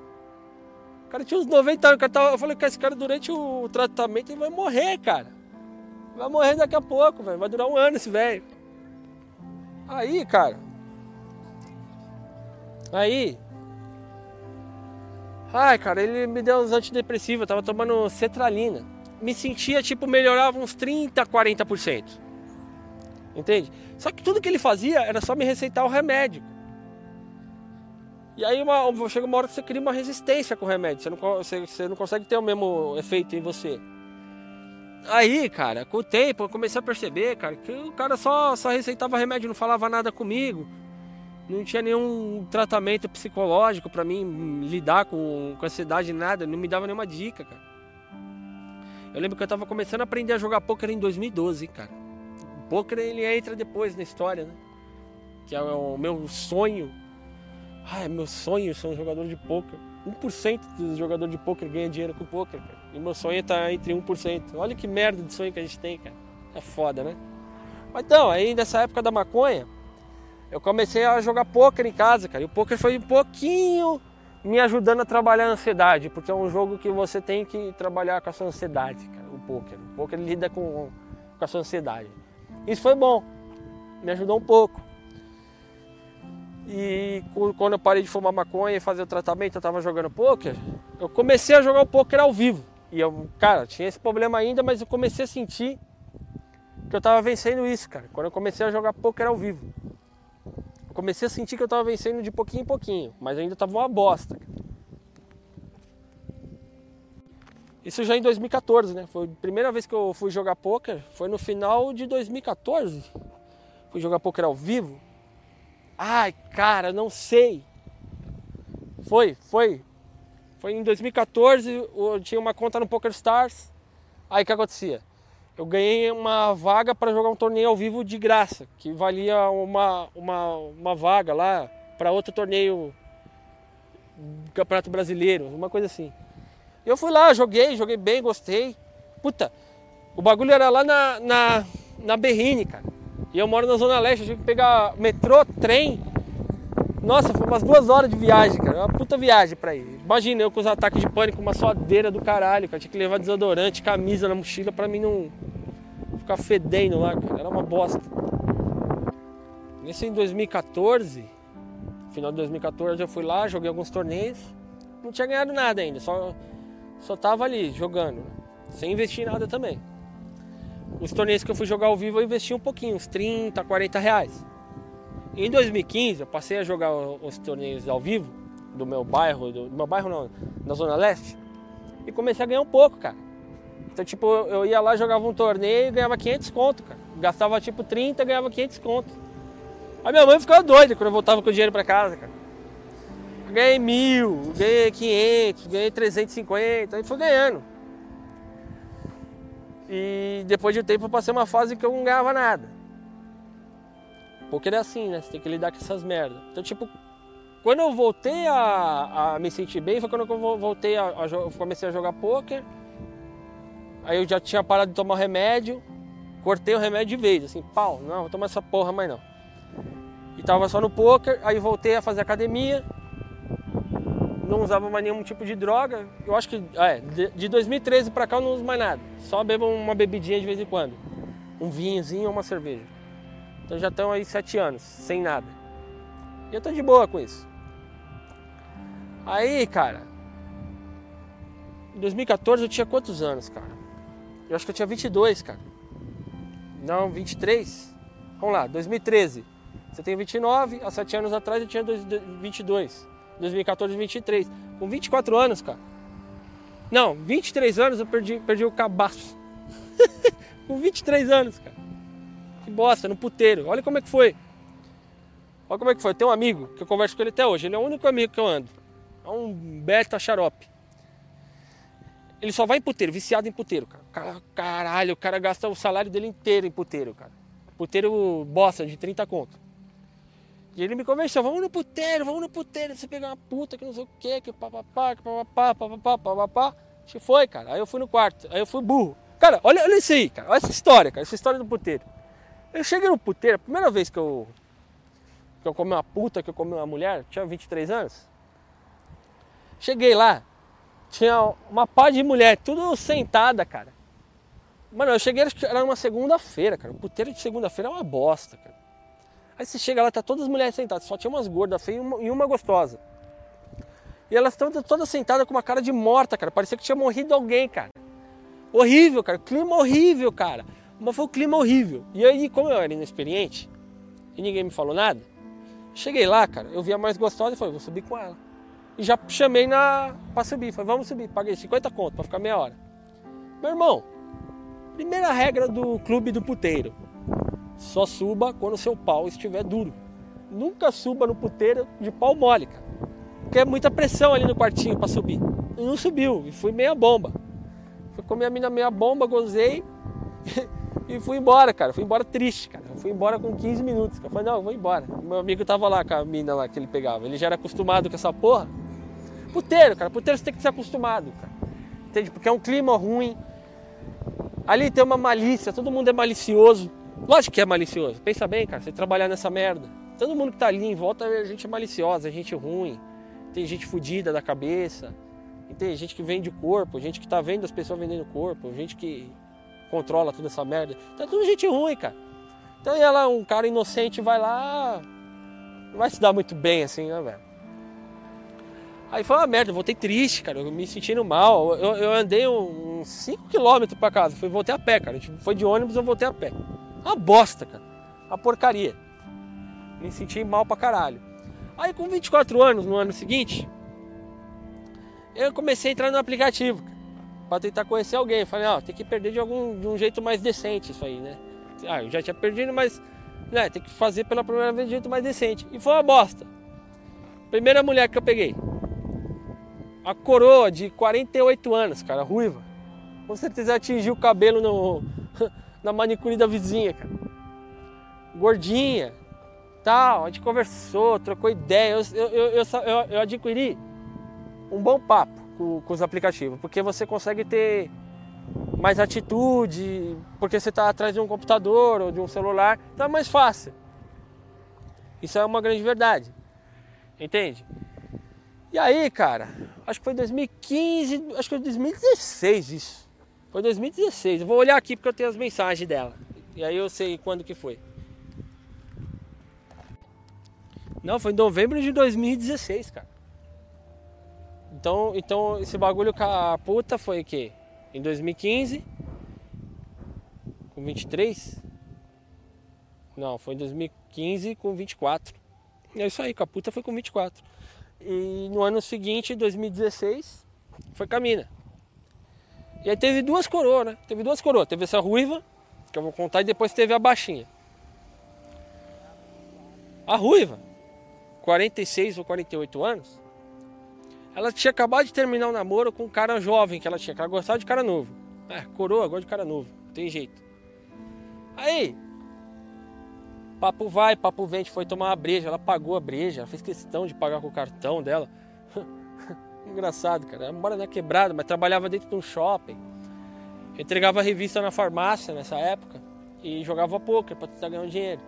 O cara tinha uns 90 anos, cara eu falei, cara, esse cara durante o tratamento ele vai morrer, cara. Vai morrer daqui a pouco, velho. Vai durar um ano esse velho. Aí, cara, Aí. Ai, cara, ele me deu uns antidepressivos, eu tava tomando cetralina. Me sentia, tipo, melhorava uns 30, 40%. Entende? Só que tudo que ele fazia era só me receitar o remédio. E aí uma, chega uma hora que você cria uma resistência com o remédio. Você não, você, você não consegue ter o mesmo efeito em você. Aí, cara, com o tempo eu comecei a perceber, cara, que o cara só, só receitava remédio, não falava nada comigo não tinha nenhum tratamento psicológico para mim lidar com, com ansiedade, nada, não me dava nenhuma dica, cara. Eu lembro que eu tava começando a aprender a jogar poker em 2012, cara. O poker ele entra depois na história, né? Que é o meu sonho. É meu sonho ser um jogador de poker. 1% dos jogadores de poker ganha dinheiro com poker, cara. E meu sonho tá entre 1%. Olha que merda de sonho que a gente tem, cara. É foda, né? Mas então, aí nessa época da maconha, eu comecei a jogar poker em casa, cara. E o poker foi um pouquinho me ajudando a trabalhar a ansiedade, porque é um jogo que você tem que trabalhar com a sua ansiedade, cara. O poker. O poker lida com, com a sua ansiedade. Isso foi bom. Me ajudou um pouco. E quando eu parei de fumar maconha e fazer o tratamento, eu tava jogando poker, eu comecei a jogar o poker ao vivo. E eu, cara, tinha esse problema ainda, mas eu comecei a sentir que eu tava vencendo isso, cara. Quando eu comecei a jogar poker ao vivo comecei a sentir que eu estava vencendo de pouquinho em pouquinho, mas ainda estava uma bosta. Isso já em 2014, né? Foi a primeira vez que eu fui jogar poker, foi no final de 2014. Fui jogar poker ao vivo. Ai, cara, não sei. Foi, foi. Foi em 2014, eu tinha uma conta no Poker Stars. Aí o que acontecia? eu ganhei uma vaga para jogar um torneio ao vivo de graça, que valia uma, uma, uma vaga lá para outro torneio Campeonato Brasileiro, uma coisa assim. Eu fui lá, joguei, joguei bem, gostei. Puta, o bagulho era lá na, na, na Berrine, cara. E eu moro na Zona Leste, eu tive que pegar metrô, trem. Nossa, foi umas duas horas de viagem, cara. Uma puta viagem pra ir. Imagina eu com os ataques de pânico, uma suadeira do caralho, cara. Tinha que levar desodorante, camisa na mochila pra mim não, ficar fedendo lá, cara. Era uma bosta. Nesse em 2014, final de 2014, eu fui lá, joguei alguns torneios. Não tinha ganhado nada ainda, só, só tava ali jogando, sem investir nada também. Os torneios que eu fui jogar ao vivo eu investi um pouquinho, uns 30, 40 reais. Em 2015 eu passei a jogar os torneios ao vivo do meu bairro, do, do meu bairro não, na Zona Leste, e comecei a ganhar um pouco, cara. Então, tipo, eu ia lá, jogava um torneio e ganhava 500 conto, cara. Gastava, tipo, 30 ganhava 500 conto. Aí minha mãe ficava doida quando eu voltava com o dinheiro pra casa, cara. Ganhei mil, ganhei 500, ganhei 350, aí foi ganhando. E depois de um tempo eu passei uma fase que eu não ganhava nada. Porque é assim, né? Você tem que lidar com essas merdas. Então, tipo, quando eu voltei a, a me sentir bem, foi quando eu voltei a, a comecei a jogar poker. Aí eu já tinha parado de tomar remédio, cortei o remédio de vez, assim, pau, não, vou tomar essa porra mais não. E tava só no poker, aí voltei a fazer academia, não usava mais nenhum tipo de droga. Eu acho que é, de 2013 para cá eu não uso mais nada. Só bebo uma bebidinha de vez em quando. Um vinhozinho ou uma cerveja. Então já estão aí sete anos, sem nada. E eu tô de boa com isso. Aí, cara, em 2014 eu tinha quantos anos, cara? Eu acho que eu tinha 22, cara. Não, 23. Vamos lá, 2013. Você tem 29, há 7 anos atrás eu tinha 22. 2014, 23. Com 24 anos, cara. Não, 23 anos eu perdi, perdi o cabaço. <laughs> Com 23 anos, cara. Que bosta, no puteiro. Olha como é que foi. Olha como é que foi. Tem um amigo que eu converso com ele até hoje. Ele é o único amigo que eu ando. É um beta xarope. Ele só vai em puteiro, viciado em puteiro, cara. Caralho, o cara gasta o salário dele inteiro em puteiro, cara. Puteiro bosta de 30 conto. E ele me convenceu, vamos no puteiro, vamos no puteiro, você pegar uma puta que não sei o que, que papapá, que papapá, papapá, papapá. A gente foi, cara. Aí eu fui no quarto, aí eu fui burro. Cara, olha, olha isso aí, cara. Olha essa história, cara. Essa história do puteiro. Eu cheguei no puteiro, a primeira vez que eu, que eu comi uma puta, que eu comi uma mulher, tinha 23 anos. Cheguei lá, tinha uma pá de mulher, tudo sentada, cara. Mano, eu cheguei, era uma segunda-feira, cara. O puteiro de segunda-feira é uma bosta, cara. Aí você chega lá, tá todas as mulheres sentadas, só tinha umas gordas feias e uma, gostosa. E elas estão todas sentadas com uma cara de morta, cara. Parecia que tinha morrido alguém, cara. Horrível, cara. Clima horrível, cara. Mas foi um clima horrível. E aí, como eu era inexperiente e ninguém me falou nada, cheguei lá, cara. Eu vi a mais gostosa e falei, vou subir com ela. E já chamei na pra subir. Falei, vamos subir. Paguei 50 conto pra ficar meia hora. Meu irmão, primeira regra do clube do puteiro só suba quando seu pau estiver duro. Nunca suba no puteiro de pau mole, cara. Porque é muita pressão ali no quartinho para subir. E não subiu, e fui meia bomba. Fui comer a mina meia bomba, gozei <laughs> e fui embora, cara. Fui embora triste, cara. fui embora com 15 minutos. Eu falei, não, eu vou embora. Meu amigo tava lá com a mina lá que ele pegava. Ele já era acostumado com essa porra. Puteiro, cara. Puteiro você tem que ser acostumado, cara. Entende? Porque é um clima ruim. Ali tem uma malícia, todo mundo é malicioso. Lógico que é malicioso. Pensa bem, cara, você trabalhar nessa merda. Todo mundo que tá ali em volta é gente maliciosa, é gente ruim. Tem gente fodida da cabeça. Tem gente que vende corpo, gente que tá vendo as pessoas vendendo corpo, gente que controla toda essa merda. É tudo gente ruim, cara. Então ia lá, um cara inocente vai lá. Não vai se dar muito bem assim, né, velho? Aí foi uma merda, voltei triste, cara, eu me sentindo mal. Eu, eu andei uns 5km pra casa, fui, voltei a pé, cara. Foi de ônibus, eu voltei a pé. Uma bosta, cara. Uma porcaria. Me senti mal pra caralho. Aí com 24 anos, no ano seguinte, eu comecei a entrar no aplicativo para tentar conhecer alguém. Falei, ó, tem que perder de algum de um jeito mais decente isso aí, né? Ah, eu já tinha perdido, mas né, tem que fazer pela primeira vez de jeito mais decente. E foi uma bosta. Primeira mulher que eu peguei. A coroa de 48 anos, cara, ruiva. Com certeza atingiu o cabelo no na manicure da vizinha, cara. Gordinha, tal, a gente conversou, trocou ideia. Eu, eu, eu, eu, eu adquiri um bom papo com, com, os aplicativos, porque você consegue ter mais atitude, porque você está atrás de um computador ou de um celular, é mais fácil. Isso é uma grande verdade, entende? E aí, cara, acho que foi 2015, acho que foi 2016 isso. Foi 2016. Eu vou olhar aqui porque eu tenho as mensagens dela. E aí eu sei quando que foi. Não, foi em novembro de 2016, cara. Então, então esse bagulho com a puta foi o quê? Em 2015? Com 23? Não, foi em 2015 com 24. É isso aí, com a puta foi com 24. E no ano seguinte, 2016, foi com a mina. E aí teve duas coroas, né? Teve duas coroas. Teve essa ruiva, que eu vou contar, e depois teve a baixinha. A ruiva, 46 ou 48 anos, ela tinha acabado de terminar o um namoro com um cara jovem que ela tinha, que ela gostava de cara novo. É, coroa, gosta de cara novo, tem jeito. Aí, papo vai, papo vem, foi tomar uma breja, ela pagou a breja, ela fez questão de pagar com o cartão dela. Engraçado, cara. Ela mora na quebrada, mas trabalhava dentro de um shopping. entregava revista na farmácia nessa época e jogava poker para tentar ganhar um dinheiro.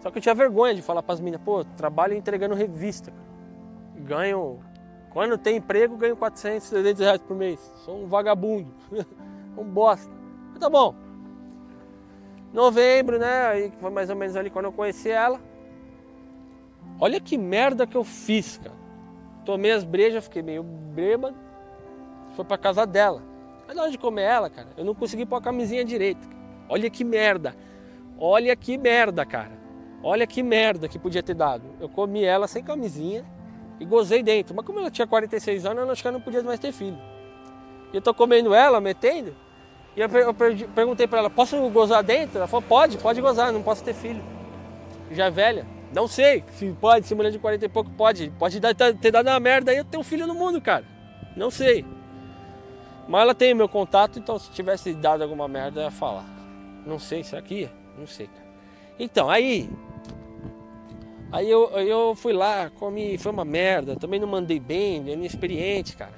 Só que eu tinha vergonha de falar para as meninas, pô, trabalho entregando revista. Ganho quando tem emprego, ganho 400, 300 reais por mês. Sou um vagabundo, <laughs> um bosta. Mas tá bom. Novembro, né? Aí foi mais ou menos ali quando eu conheci ela. Olha que merda que eu fiz, cara. Tomei as brejas, fiquei meio bêbado. Foi pra casa dela. Mas na hora de comer ela, cara, eu não consegui pôr a camisinha direita. Olha que merda. Olha que merda, cara. Olha que merda que podia ter dado. Eu comi ela sem camisinha e gozei dentro. Mas como ela tinha 46 anos, eu acho que ela não podia mais ter filho. E eu tô comendo ela, metendo. E eu, eu perguntei para ela, posso gozar dentro? Ela falou, pode, pode gozar, não posso ter filho. Já é velha. Não sei se pode, se mulher de 40 e pouco pode. Pode dar, ter dado uma merda aí eu tenho um filho no mundo, cara. Não sei. Mas ela tem meu contato, então se tivesse dado alguma merda, ia falar. Não sei, será que ia? Não sei, cara. Então, aí. Aí eu, eu fui lá, comi, foi uma merda. Também não mandei bem, eu inexperiente, cara.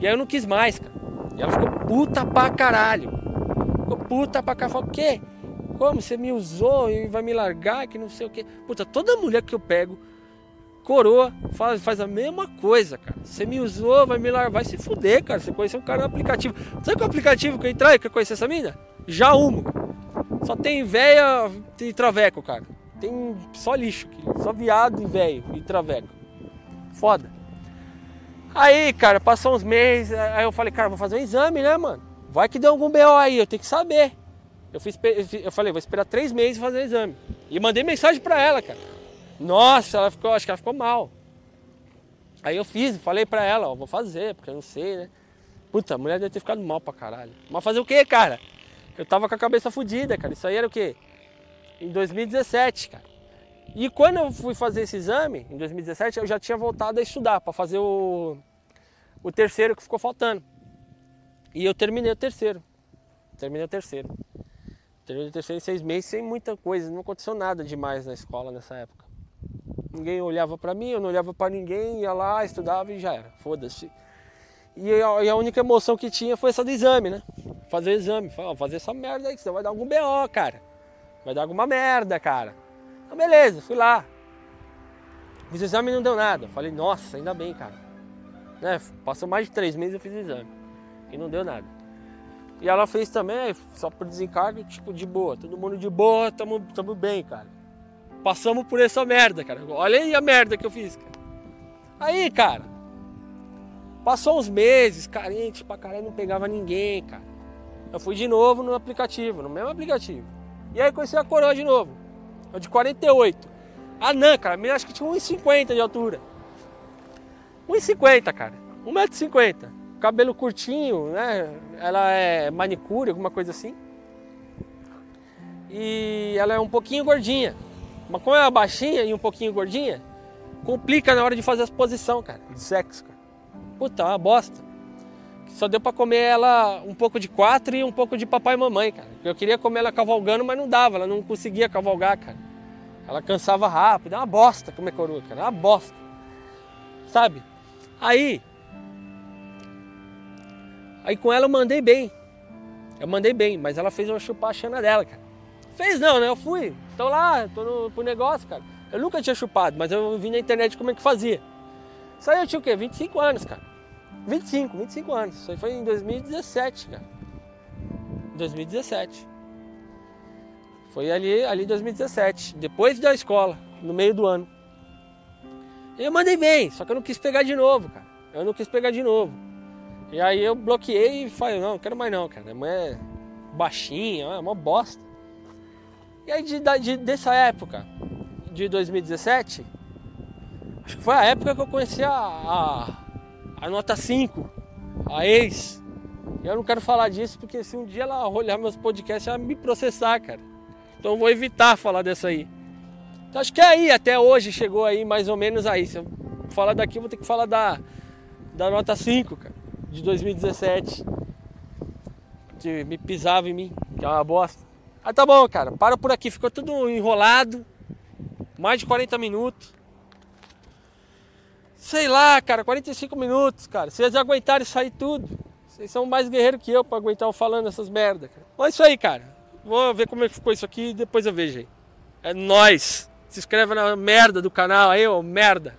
E aí eu não quis mais, cara. E ela ficou puta pra caralho. Ficou puta pra caralho. Falou, o quê? Como? Você me usou e vai me largar, que não sei o quê. Puta, toda mulher que eu pego, coroa, faz, faz a mesma coisa, cara. Você me usou, vai me largar, vai se fuder, cara. Você conheceu um cara no aplicativo. Sabe qual aplicativo que eu entrei que eu conheci essa mina? Já uma. Só tem véia e traveco, cara. Tem só lixo aqui. Só viado e velho e traveco. Foda. Aí, cara, passou uns meses, aí eu falei, cara, vou fazer um exame, né, mano? Vai que deu algum BO aí, eu tenho que saber. Eu, fiz, eu falei, vou esperar três meses fazer o exame. E mandei mensagem pra ela, cara. Nossa, ela ficou, acho que ela ficou mal. Aí eu fiz, falei pra ela, ó, vou fazer, porque eu não sei, né? Puta, a mulher deve ter ficado mal pra caralho. Mas fazer o quê, cara? Eu tava com a cabeça fodida, cara. Isso aí era o quê? Em 2017, cara. E quando eu fui fazer esse exame, em 2017, eu já tinha voltado a estudar para fazer o, o terceiro que ficou faltando. E eu terminei o terceiro. Terminei o terceiro. Terminei o terceiro em seis meses sem muita coisa. Não aconteceu nada demais na escola nessa época. Ninguém olhava para mim, eu não olhava para ninguém, ia lá, estudava e já era. Foda-se. E a, única emoção que tinha foi essa do exame, né? Fazer o exame. Fazer essa merda aí, que você vai dar algum BO, cara. Vai dar alguma merda, cara. Então, beleza, fui lá. Fiz o exame e não deu nada. Falei, nossa, ainda bem, cara. Né? Passou mais de três meses eu fiz o exame. E não deu nada. E ela fez também, só por desencargo, tipo, de boa. Todo mundo de boa, tamo, tamo bem, cara. Passamos por essa merda, cara. Olha aí a merda que eu fiz, cara. Aí, cara. Passou uns meses, carente pra caralho, não pegava ninguém, cara. Eu fui de novo no aplicativo, no mesmo aplicativo. E aí conheci a coroa de novo é de 48. A Nan, cara, acho que tinha 1,50 de altura. 1,50, cara. 1,50m. Cabelo curtinho, né? Ela é manicure, alguma coisa assim. E ela é um pouquinho gordinha. Mas como ela é baixinha e um pouquinho gordinha, complica na hora de fazer as posições, cara, de sexo, cara. Puta, é uma bosta. Só deu para comer ela um pouco de quatro e um pouco de papai e mamãe, cara. Eu queria comer ela cavalgando, mas não dava, ela não conseguia cavalgar, cara. Ela cansava rápido, é uma bosta comer coroa, cara, é uma bosta. Sabe? Aí, aí com ela eu mandei bem. Eu mandei bem, mas ela fez eu chupar a chana dela, cara. Fez não, né? Eu fui. Tô lá, tô no, pro negócio, cara. Eu nunca tinha chupado, mas eu vi na internet como é que fazia. Isso aí eu tinha o quê? 25 anos, cara. 25, 25 anos. Isso aí foi em 2017, cara. 2017. Foi ali, ali em 2017, depois da escola, no meio do ano. Eu mandei bem, só que eu não quis pegar de novo, cara. Eu não quis pegar de novo. E aí eu bloqueei e falei, não, não quero mais não, cara. Minha mãe é baixinha, é uma bosta. E aí de, de, dessa época, de 2017, acho que foi a época que eu conheci a, a, a nota 5, a ex, Eu não quero falar disso porque se um dia ela olhar meus podcasts, ela vai me processar, cara. Então eu vou evitar falar dessa aí. Então acho que é aí, até hoje chegou aí mais ou menos aí. Se eu falar daqui, eu vou ter que falar da, da nota 5, cara, de 2017. Que me pisava em mim, que é uma bosta. Ah, tá bom, cara. Para por aqui. Ficou tudo enrolado. Mais de 40 minutos. Sei lá, cara. 45 minutos, cara. Vocês aguentarem sair tudo. Vocês são mais guerreiros que eu pra aguentar eu falando essas merda, cara. Mas é isso aí, cara. Vou ver como é que ficou isso aqui e depois eu vejo aí. É nóis. Se inscreve na merda do canal aí, ô merda.